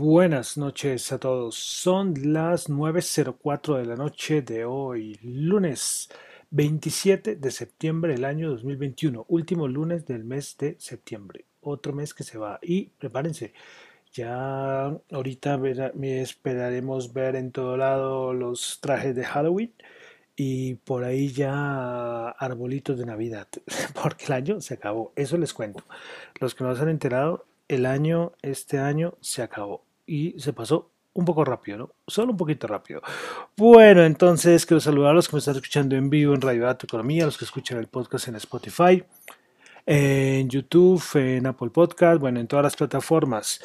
Buenas noches a todos. Son las 9.04 de la noche de hoy, lunes 27 de septiembre del año 2021, último lunes del mes de septiembre, otro mes que se va. Y prepárense, ya ahorita me esperaremos ver en todo lado los trajes de Halloween y por ahí ya arbolitos de Navidad, porque el año se acabó, eso les cuento. Los que no se han enterado, el año, este año se acabó y se pasó un poco rápido, ¿no? Solo un poquito rápido. Bueno, entonces quiero saludar a los que me están escuchando en vivo en Radio Dato Economía, a los que escuchan el podcast en Spotify, en YouTube, en Apple Podcast, bueno, en todas las plataformas.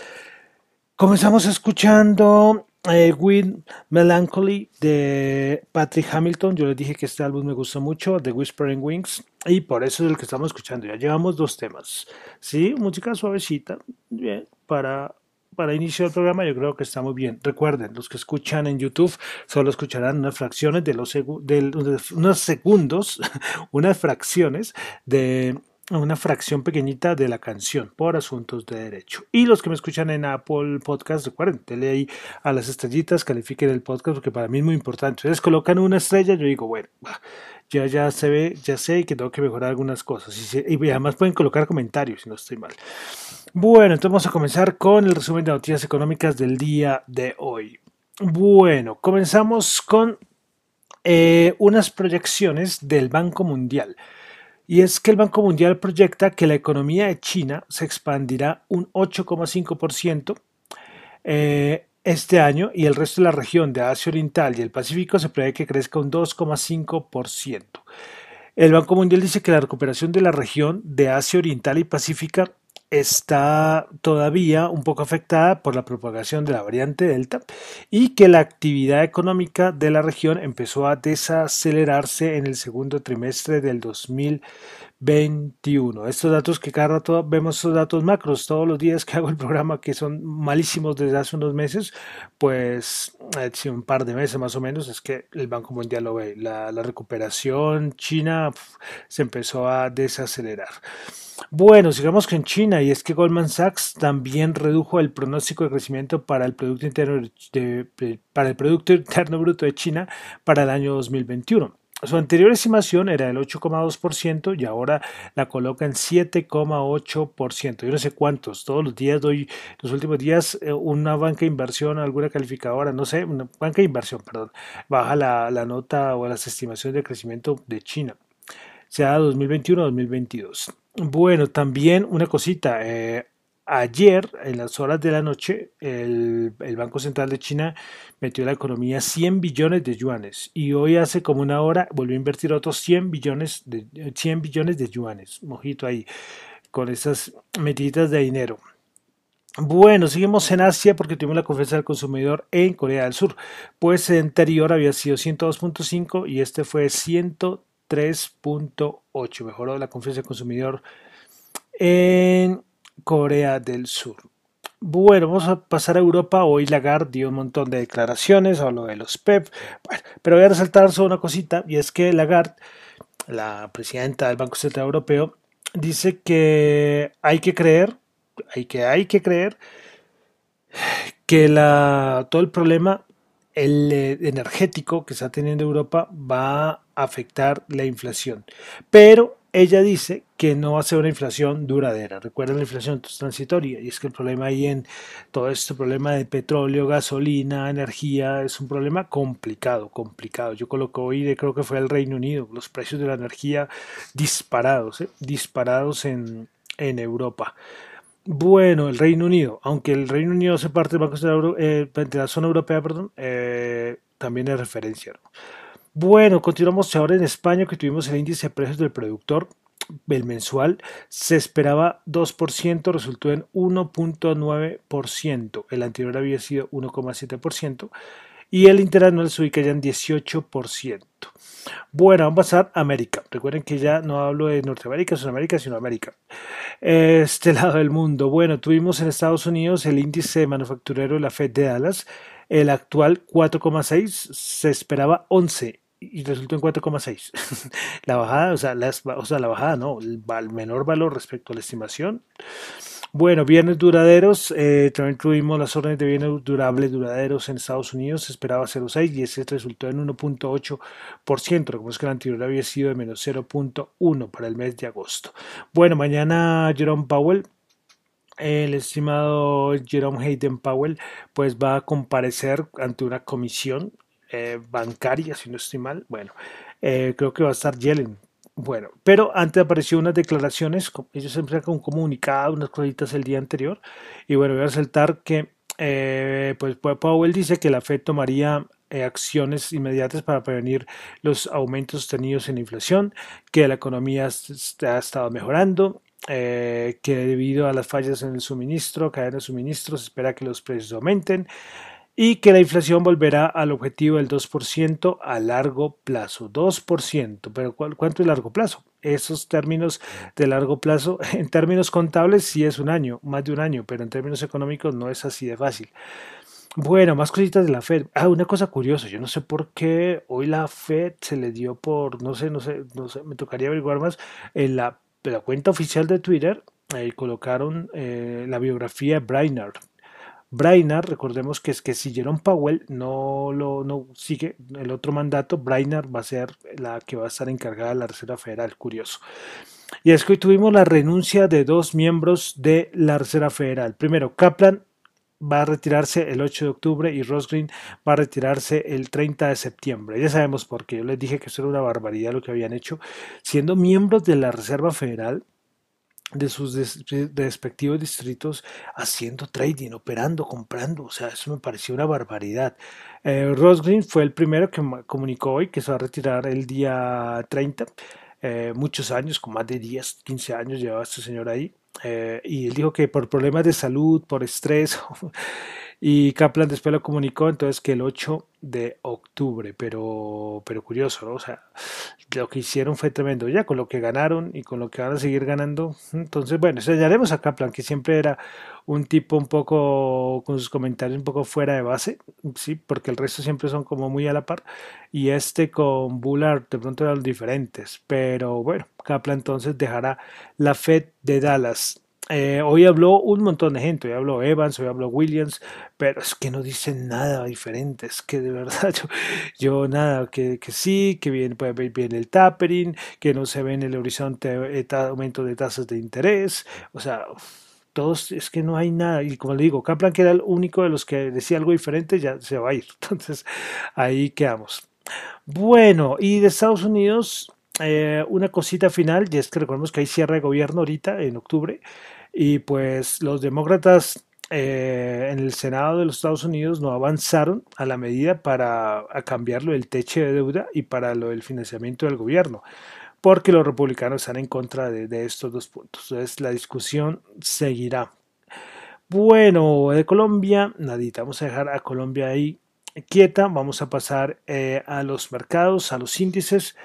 Comenzamos escuchando eh, With Melancholy de Patrick Hamilton. Yo les dije que este álbum me gustó mucho, The Whispering Wings, y por eso es el que estamos escuchando. Ya llevamos dos temas, ¿sí? Música suavecita, bien, para para iniciar el programa yo creo que está muy bien. Recuerden, los que escuchan en YouTube solo escucharán unas fracciones de los de unos segundos, unas fracciones de una fracción pequeñita de la canción por asuntos de derecho. Y los que me escuchan en Apple Podcast, recuerden, denle ahí a las estrellitas, califiquen el podcast porque para mí es muy importante. Ustedes colocan una estrella, yo digo, bueno, ya, ya se ve, ya sé que tengo que mejorar algunas cosas. Y, además pueden colocar comentarios si no estoy mal. Bueno, entonces vamos a comenzar con el resumen de noticias económicas del día de hoy. Bueno, comenzamos con eh, unas proyecciones del Banco Mundial. Y es que el Banco Mundial proyecta que la economía de China se expandirá un 8,5% eh, este año y el resto de la región de Asia Oriental y el Pacífico se prevé que crezca un 2,5%. El Banco Mundial dice que la recuperación de la región de Asia Oriental y Pacífica está todavía un poco afectada por la propagación de la variante Delta y que la actividad económica de la región empezó a desacelerarse en el segundo trimestre del 2021. Estos datos que cada rato vemos esos datos macros todos los días que hago el programa que son malísimos desde hace unos meses, pues hace un par de meses más o menos es que el Banco Mundial lo ve. La, la recuperación china se empezó a desacelerar. Bueno, sigamos con China y es que Goldman Sachs también redujo el pronóstico de crecimiento para el Producto Interno, para el Producto Interno Bruto de China para el año 2021. Su anterior estimación era del 8,2% y ahora la coloca en 7,8%. Yo no sé cuántos, todos los días doy, los últimos días, eh, una banca de inversión, alguna calificadora, no sé, una banca de inversión, perdón, baja la, la nota o las estimaciones de crecimiento de China, sea 2021-2022. Bueno, también una cosita. Eh, ayer, en las horas de la noche, el, Banco Central de China metió a la economía 100 billones de yuanes y hoy hace como una hora volvió a invertir otros 100 billones de, 100 billones de yuanes. Mojito ahí, con esas metidas de dinero. Bueno, seguimos en Asia porque tuvimos la confianza del consumidor en Corea del Sur. Pues el anterior había sido 102.5 y este fue 103. 3.8. Mejoró la confianza del consumidor en Corea del Sur. Bueno, vamos a pasar a Europa. Hoy Lagarde dio un montón de declaraciones, habló de los PEP. Bueno, pero voy a resaltar solo una cosita, y es que Lagarde, la presidenta del Banco Central Europeo, dice que hay que creer, hay que, hay que creer que la, todo el problema eh, energético que está teniendo Europa va a afectar la inflación. Pero ella dice que no va a ser una inflación duradera. Recuerden la inflación transitoria y es que el problema ahí en todo este problema de petróleo, gasolina, energía es un problema complicado, complicado. Yo coloco hoy de creo que fue el Reino Unido, los precios de la energía disparados, ¿eh? disparados en, en Europa. Bueno, el Reino Unido, aunque el Reino Unido hace parte del Banco de eh, la zona europea, perdón, eh, también es referencia. Bueno, continuamos ahora en España, que tuvimos el índice de precios del productor, el mensual, se esperaba 2%, resultó en 1.9%, el anterior había sido 1,7%, y el interanual se ubica ya en 18%. Bueno, vamos a pasar a América. Recuerden que ya no hablo de Norteamérica, Sudamérica, sino América. Este lado del mundo. Bueno, tuvimos en Estados Unidos el índice manufacturero de la Fed de Dallas, el actual 4,6, se esperaba 11 y resultó en 4,6. la bajada, o sea, la, o sea, la bajada no, el menor valor respecto a la estimación Bueno, bienes duraderos, eh, también tuvimos las órdenes de bienes durables duraderos en Estados Unidos, esperaba 0,6 y ese resultó en 1.8%, como es que el anterior había sido de menos 0.1 para el mes de agosto. Bueno, mañana Jerome Powell el estimado Jerome Hayden Powell pues va a comparecer ante una comisión eh, bancaria, si no estoy mal. Bueno, eh, creo que va a estar Yellen. Bueno, pero antes apareció unas declaraciones, ellos siempre sacan un comunicado, unas cositas el día anterior, y bueno, voy a resaltar que eh, pues Powell dice que la Fed tomaría acciones inmediatas para prevenir los aumentos sostenidos en la inflación, que la economía ha estado mejorando, que debido a las fallas en el suministro, cadena de suministro, se espera que los precios aumenten y que la inflación volverá al objetivo del 2% a largo plazo. 2%, pero ¿cuánto es largo plazo? Esos términos de largo plazo, en términos contables sí es un año, más de un año, pero en términos económicos no es así de fácil. Bueno, más cositas de la Fed. Ah, una cosa curiosa, yo no sé por qué hoy la Fed se le dio por, no sé, no sé, no sé, me tocaría averiguar más, en la, cuenta oficial de Twitter ahí colocaron eh, la biografía de Brainerd, Brainard, recordemos que es que si Jerome Powell no lo no sigue el otro mandato, Brainard va a ser la que va a estar encargada de la Reserva Federal, curioso. Y es que hoy tuvimos la renuncia de dos miembros de la Reserva Federal. Primero, Kaplan va a retirarse el 8 de octubre y Ross Green va a retirarse el 30 de septiembre. Ya sabemos por qué. Yo les dije que eso era una barbaridad lo que habían hecho. Siendo miembros de la Reserva Federal, de sus respectivos distritos haciendo trading, operando, comprando. O sea, eso me pareció una barbaridad. Eh, Ross Green fue el primero que comunicó hoy que se va a retirar el día 30. Eh, muchos años, con más de 10, 15 años llevaba este señor ahí. Eh, y él dijo que por problemas de salud, por estrés, y Kaplan después lo comunicó entonces que el 8 de octubre, pero, pero curioso, ¿no? O sea, lo que hicieron fue tremendo, ya con lo que ganaron y con lo que van a seguir ganando. Entonces, bueno, haremos a Kaplan, que siempre era un tipo un poco, con sus comentarios un poco fuera de base, sí, porque el resto siempre son como muy a la par, y este con Bullard de pronto eran diferentes, pero bueno, Kaplan entonces dejará la Fed de Dallas eh, hoy habló un montón de gente, hoy habló Evans, hoy habló Williams, pero es que no dicen nada diferente, es que de verdad yo, nada, que, sí, que viene, viene el tapering, que no se ve en el horizonte eh, aumento de tasas de interés, o sea, todos, es que no hay nada, y como le digo, Kaplan que era el único de los que decía algo diferente, ya se va a ir, entonces ahí quedamos. Bueno, y de Estados Unidos, eh, una cosita final, y es que recordemos que hay cierre de gobierno ahorita en octubre, y pues los demócratas eh, en el Senado de los Estados Unidos no avanzaron a la medida para cambiarlo del techo de deuda y para lo del financiamiento del gobierno, porque los republicanos están en contra de, estos dos puntos. Entonces la discusión seguirá. Bueno, de Colombia, nadita, vamos a dejar a Colombia ahí quieta, vamos a pasar eh, a los mercados, a los índices.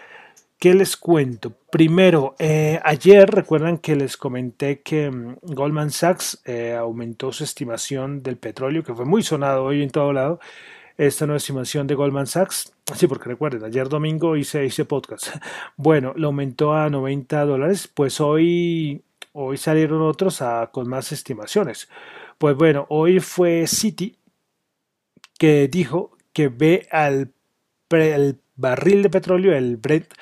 ¿Qué les cuento? Primero, eh, ayer recuerdan que les comenté que mm, Goldman Sachs eh, aumentó su estimación del petróleo, que fue muy sonado hoy en todo lado. Esta nueva estimación de Goldman Sachs, sí, porque recuerden, ayer domingo hice, hice podcast. Bueno, lo aumentó a 90 dólares, pues hoy, hoy salieron otros con más estimaciones. Pues bueno, hoy fue Citi que dijo que ve al el barril de petróleo, el Brent,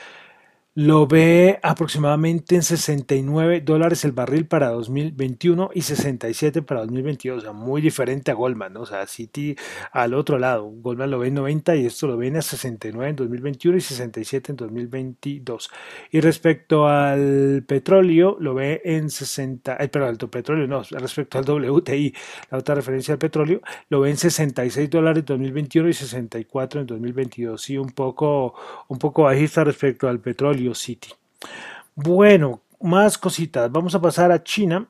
lo ve aproximadamente en 69 dólares el barril para 2021 y 67 para 2022, o sea, muy diferente a Goldman, ¿no? o sea, City al otro lado, Goldman lo ve en 90 y esto lo ven a 69 en 2021 y 67 en 2022. Y respecto al petróleo, lo ve en 60, eh, perdón, petróleo, no, respecto al WTI, la otra referencia al petróleo, lo ve en 66 dólares en 2021 y 64 en 2022, sí, un poco, un poco bajista respecto al petróleo City. Bueno, más cositas. Vamos a pasar a China.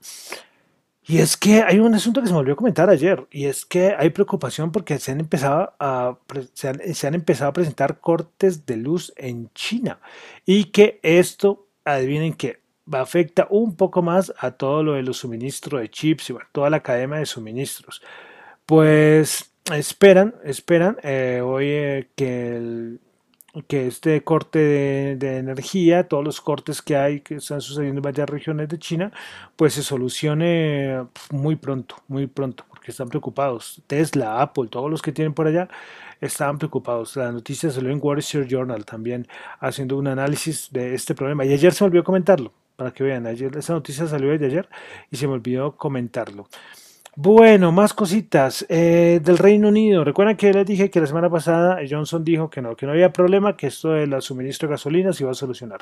Y es que hay un asunto que se me olvidó comentar ayer, y es que hay preocupación porque se han empezado a, se han, empezado a presentar cortes de luz en China y que esto, adivinen que afecta un poco más a todo lo de los suministros de chips y toda la cadena de suministros. Pues esperan, esperan, eh, hoy que el, que este corte de, energía, todos los cortes que hay que están sucediendo en varias regiones de China, pues se solucione muy pronto, muy pronto, porque están preocupados. Tesla, Apple, todos los que tienen por allá estaban preocupados. La noticia salió en Wall Street Journal también haciendo un análisis de este problema. Y ayer se me olvidó comentarlo, para que vean, ayer esa noticia salió desde ayer y se me olvidó comentarlo. Bueno, más cositas eh, del Reino Unido. Recuerdan que les dije que la semana pasada Johnson dijo que no, que no había problema, que esto del suministro de gasolina se iba a solucionar.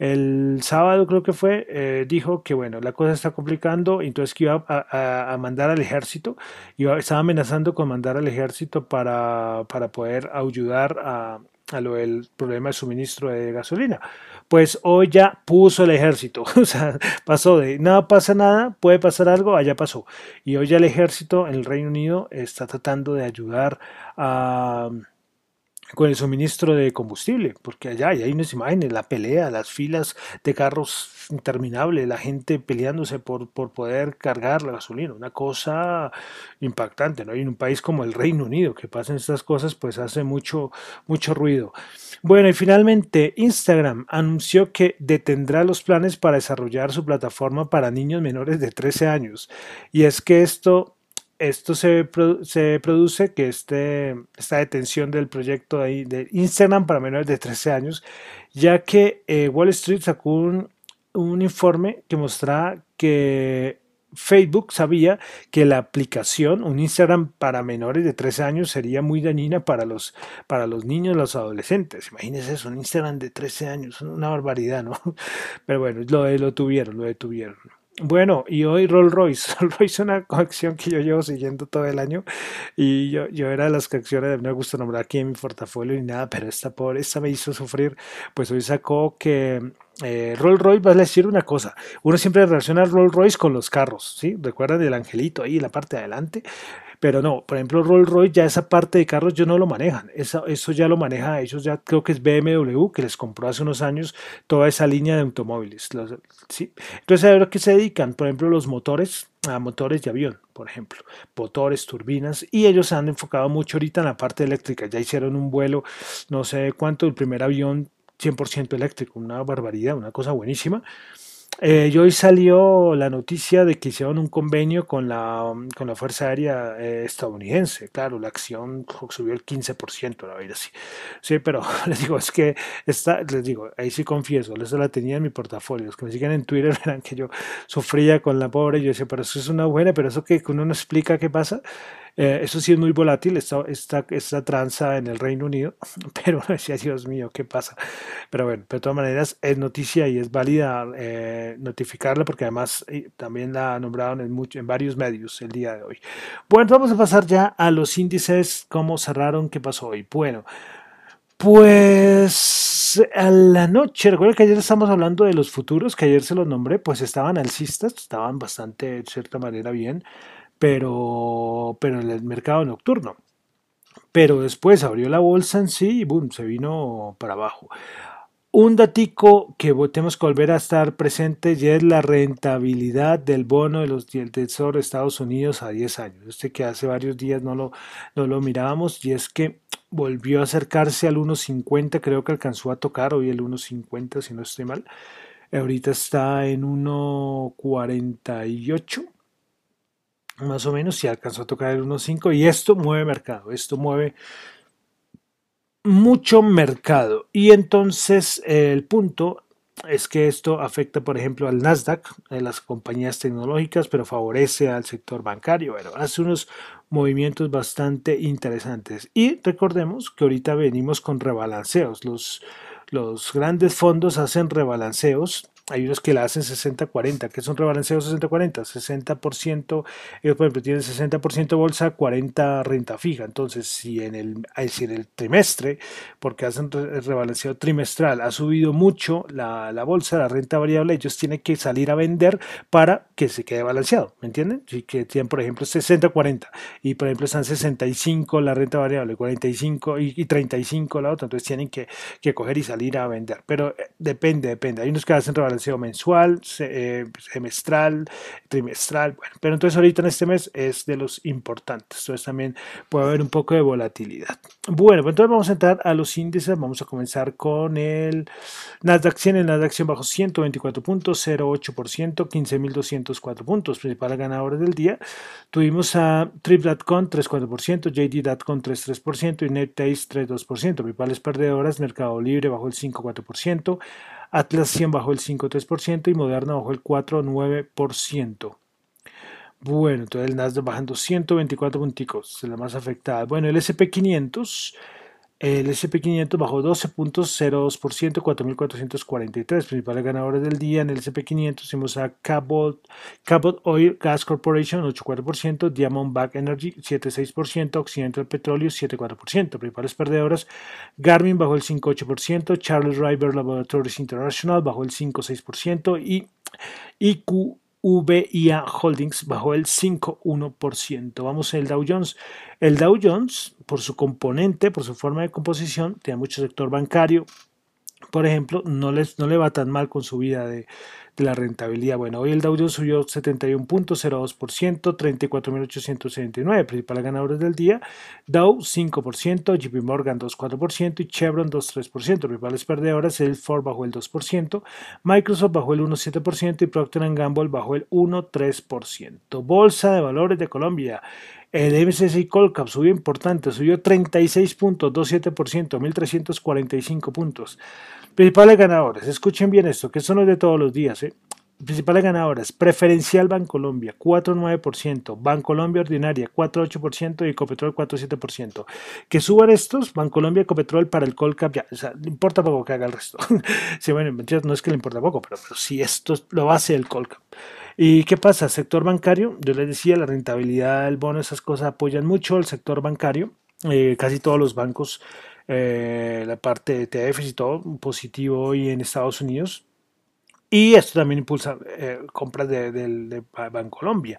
El sábado creo que fue, eh, dijo que bueno, la cosa está complicando, entonces que iba a, mandar al ejército, iba, estaba amenazando con mandar al ejército para, para poder ayudar a, a lo del problema de suministro de gasolina. Pues hoy ya puso el ejército, o sea, pasó de nada pasa nada, puede pasar algo, allá pasó. Y hoy ya el ejército en el Reino Unido está tratando de ayudar a con el suministro de combustible, porque allá hay unas imágenes, la pelea, las filas de carros interminables, la gente peleándose por, por poder cargar la gasolina, una cosa impactante, ¿no? Y en un país como el Reino Unido que pasen estas cosas, pues hace mucho, mucho ruido. Bueno, y finalmente Instagram anunció que detendrá los planes para desarrollar su plataforma para niños menores de 13 años. Y es que esto esto se, se, produce que este, esta detención del proyecto de, de, Instagram para menores de 13 años, ya que eh, Wall Street sacó un, un, informe que mostraba que Facebook sabía que la aplicación, un Instagram para menores de 13 años, sería muy dañina para los, para los niños los adolescentes. Imagínense eso, un Instagram de 13 años, una barbaridad, ¿no? Pero bueno, lo, lo tuvieron, lo detuvieron. Bueno, y hoy Rolls Royce. Rolls Royce es una acción que yo llevo siguiendo todo el año y yo, yo era de las acciones, no me gusta nombrar aquí en mi portafolio ni nada, pero esta pobre, esta me hizo sufrir. Pues hoy sacó que eh, Rolls Royce, va a decir una cosa, uno siempre relaciona Rolls Royce con los carros, ¿sí? Recuerdan el angelito ahí la parte de adelante, pero no, por ejemplo, Rolls Royce ya esa parte de carros yo no lo manejan. Eso, eso ya lo maneja ellos, ya creo que es BMW que les compró hace unos años toda esa línea de automóviles. ¿sí? Entonces, a ver qué se dedican, por ejemplo, los motores, a motores de avión, por ejemplo, motores, turbinas, y ellos se han enfocado mucho ahorita en la parte eléctrica. Ya hicieron un vuelo, no sé cuánto, el primer avión 100% eléctrico, una barbaridad, una cosa buenísima. Eh, y hoy salió la noticia de que hicieron un convenio con la, con la Fuerza Aérea eh, estadounidense. Claro, la acción subió el 15%, la verdad, sí. Sí, pero les digo, es que está, les digo, ahí sí confieso, eso la tenía en mi portafolio. Los que me siguen en Twitter verán que yo sufría con la pobre. Yo decía, pero eso es una buena, pero eso que uno no explica qué pasa. Eh, eso sí es muy volátil, esta, esta, esta, tranza en el Reino Unido, pero decía, Dios mío, ¿qué pasa? Pero bueno, de todas maneras es noticia y es válida eh, notificarla porque además eh, también la nombraron en, mucho, en varios medios el día de hoy. Bueno, vamos a pasar ya a los índices, cómo cerraron, qué pasó hoy. Bueno. Pues a la noche, recuerda que ayer estamos hablando de los futuros, que ayer se los nombré, pues estaban alcistas, estaban bastante, de cierta manera, bien pero, pero en el mercado nocturno. Pero después abrió la bolsa en sí y boom, se vino para abajo. Un datico que tenemos que volver a estar presente y es la rentabilidad del bono de los, del Tesoro de Estados Unidos a 10 años. Este que hace varios días no lo, no lo mirábamos y es que volvió a acercarse al 1.50, creo que alcanzó a tocar hoy el 1.50 si no estoy mal. Ahorita está en 1.48 más o menos, si alcanzó a tocar el 1.5 y esto mueve mercado, esto mueve mucho mercado. Y entonces el punto es que esto afecta, por ejemplo, al Nasdaq, a las compañías tecnológicas, pero favorece al sector bancario. Hace unos movimientos bastante interesantes. Y recordemos que ahorita venimos con rebalanceos. Los, los grandes fondos hacen rebalanceos hay unos que la hacen 60-40. ¿Qué es un rebalanceo 60-40? 60%, ellos por ejemplo tienen 60% bolsa, 40 renta fija. Entonces, si en el, si en el trimestre, porque hacen el rebalanceo trimestral, ha subido mucho la, la, bolsa, la renta variable, ellos tienen que salir a vender para que se quede balanceado. ¿Me entienden? Si que tienen, por ejemplo, 60-40 y por ejemplo están 65 la renta variable, 45 y, y 35 la otra, entonces tienen que, que coger y salir a vender. Pero eh, depende, depende. Hay unos que hacen rebalanceo balanceo mensual, eh, semestral, trimestral, bueno, pero entonces ahorita en este mes es de los importantes, entonces también puede haber un poco de volatilidad. Bueno, pues entonces vamos a entrar a los índices, vamos a comenzar con el Nasdaq 100, el Nasdaq 100 bajo 124 puntos, 0,8%, 15.204 puntos, principales ganadores del día. Tuvimos a Trip.com 3,4%, JD.com 3,3% y NetTaste 3,2%, principales perdedoras, Mercado Libre bajo el 5,4%, Atlas 100 bajó el 5,3% y Moderna bajó el 4,9%. Bueno, entonces el Nasdaq bajando 124 punticos, es la más afectada. Bueno, el SP500 el SP500 bajó 12.02%, 4.443. Principales ganadores del día en el SP500 hicimos a Cabot, Cabot Oil Gas Corporation 8.4%, Diamondback Energy 7.6%, Occidental Petroleum 7.4%. Principales perdedoras Garmin bajó el 5.8%, Charles River Laboratories International bajó el 5.6% y IQ VIA Holdings bajó el 5,1%. Vamos al Dow Jones. El Dow Jones, por su componente, por su forma de composición, tiene mucho sector bancario. Por ejemplo, no, les, no le va tan mal con su vida de, la rentabilidad. Bueno, hoy el Dow Jones subió 71.02%, 34.879, principales ganadores del día. Dow 5%, JP Morgan 2.4% y Chevron 2.3%. Principales perdedoras, el Ford bajó el 2%, Microsoft bajó el 1.7% y Procter Gamble bajó el 1.3%. Bolsa de Valores de Colombia. El MSCI Colcap subió importante, subió 36.27%, 1.345 puntos. Principales ganadores, escuchen bien esto, que esto no es de todos los días. ¿eh? Principales ganadores, Preferencial Bancolombia 4,9%, Bancolombia Ordinaria 4,8% y Ecopetrol 4,7%. Que suban estos, Bancolombia y Ecopetrol para el Colcap, ya, o sea, no importa poco que haga el resto. sí, bueno, no es que le importa poco, pero, pero si esto es lo base del Colcap. ¿Y qué pasa? Sector bancario, yo les decía, la rentabilidad del bono, esas cosas apoyan mucho el sector bancario. Eh, casi todos los bancos eh, la parte de TFs y todo positivo hoy en Estados Unidos. Y esto también impulsa eh, compras de, de, de Bancolombia.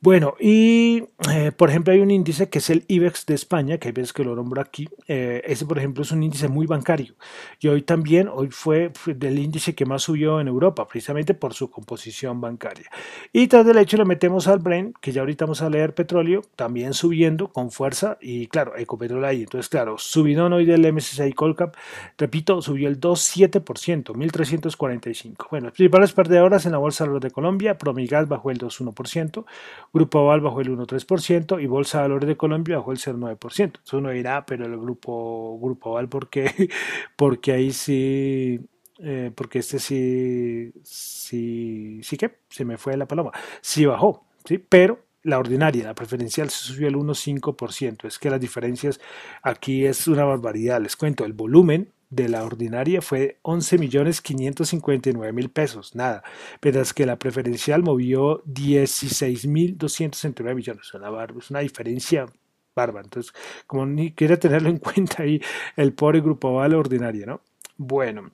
Bueno, y eh, por ejemplo hay un índice que es el IBEX de España, que hay veces que lo nombro aquí. Eh, ese, por ejemplo, es un índice muy bancario. Y hoy también, hoy fue, del índice que más subió en Europa, precisamente por su composición bancaria. Y tras del hecho le metemos al Brent, que ya ahorita vamos a leer petróleo, también subiendo con fuerza. Y claro, Ecopetrol ahí. Entonces, claro, subidón hoy del MSCI Colcap, repito, subió el 2,7%, 1.345. Bueno, principales perdedoras en la Bolsa de Colombia, Promigas bajó el 2,1%. Grupo Aval bajó el 1,3% y Bolsa de Valores de Colombia bajó el 0,9%. Entonces uno dirá, pero el grupo, grupo Aval, ¿por qué? Porque ahí sí, eh, porque este sí, sí, sí que se me fue la paloma, sí bajó, ¿sí? Pero la ordinaria, la preferencial se subió el 1,5%. Es que las diferencias aquí es una barbaridad. Les cuento, el volumen de la ordinaria fue 11 millones 559 mil pesos, nada, mientras que la preferencial movió 16 mil 269 millones, es una diferencia bárbara, entonces como ni quiere tenerlo en cuenta ahí el pobre grupo Vale ordinaria, ¿no? Bueno,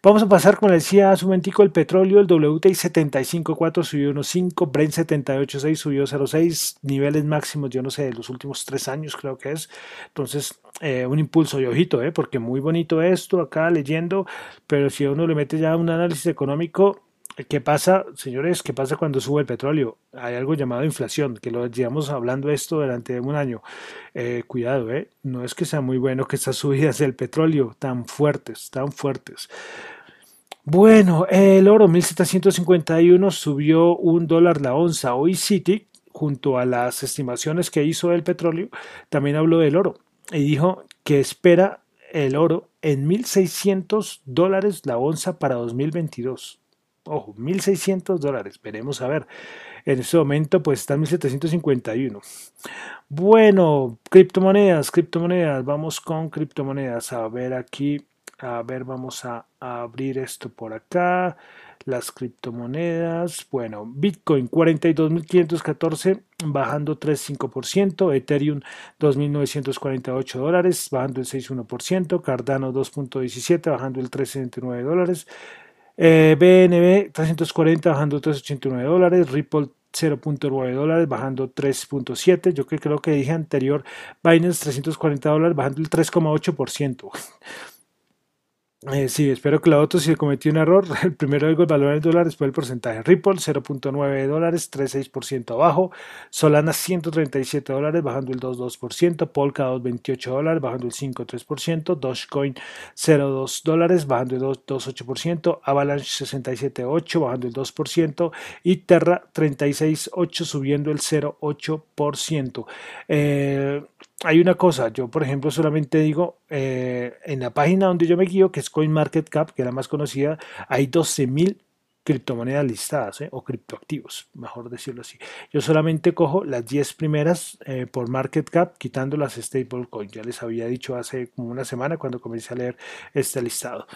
Vamos a pasar, como decía hace un momentico, el petróleo, el WTI 75.4 subió 1.5, Brent 78.6 subió 0.6, niveles máximos, yo no sé, de los últimos tres años creo que es. Entonces, eh, un impulso y ojito, eh, porque muy bonito esto acá leyendo, pero si uno le mete ya un análisis económico, ¿Qué pasa, señores? ¿Qué pasa cuando sube el petróleo? Hay algo llamado inflación, que lo llevamos hablando esto durante un año. Eh, cuidado, ¿eh? No es que sea muy bueno que estas subidas del petróleo tan fuertes, tan fuertes. Bueno, el oro 1751 subió un dólar la onza. Hoy City, junto a las estimaciones que hizo del petróleo, también habló del oro y dijo que espera el oro en 1.600 dólares la onza para 2022. Ojo, 1.600 dólares. Veremos a ver. En este momento pues está en 1.751. Bueno, criptomonedas, criptomonedas. Vamos con criptomonedas. A ver aquí. A ver, vamos a, abrir esto por acá. Las criptomonedas. Bueno, Bitcoin 42.514 bajando 3,5%. Ethereum 2.948 dólares bajando el 6,1%. Cardano 2.17 bajando el 3,69 dólares. Eh, BNB 340 bajando 389 dólares, Ripple 0.9 dólares bajando 3.7, yo que creo que dije anterior, Binance 340 dólares bajando el 3,8%. Eh, sí, espero que la otro si cometí un error. El primero digo el valor en dólares, después el porcentaje. Ripple 0.9 dólares, 3.6% abajo. Solana 137 dólares, bajando el 2.2%. Polkadot 28 dólares, bajando el 5.3%. Dogecoin 0.2 dólares, bajando el 2.8%. Avalanche 67.8, bajando el 2%. Y Terra 36.8, subiendo el 0.8%. Eh, hay una cosa, yo por ejemplo solamente digo, eh, en la página donde yo me guío, que es CoinMarketCap, que es la más conocida, hay 12.000 criptomonedas listadas ¿eh? o criptoactivos, mejor decirlo así. Yo solamente cojo las 10 primeras eh, por market cap, quitando las stablecoins. Ya les había dicho hace como una semana cuando comencé a leer este listado.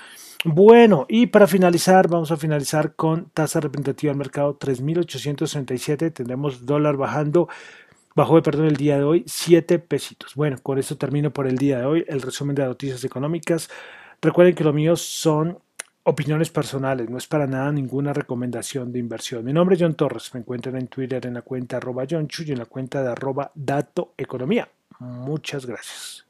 Bueno, y para finalizar, vamos a finalizar con tasa representativa del mercado 3.867. Tendremos dólar bajando Bajó de perdón el día de hoy 7 pesitos. Bueno, con eso termino por el día de hoy el resumen de noticias económicas. Recuerden que lo mío son opiniones personales, no es para nada ninguna recomendación de inversión. Mi nombre es John Torres, me encuentran en Twitter en la cuenta arroba John Chu y en la cuenta de arroba Dato Economía. Muchas gracias.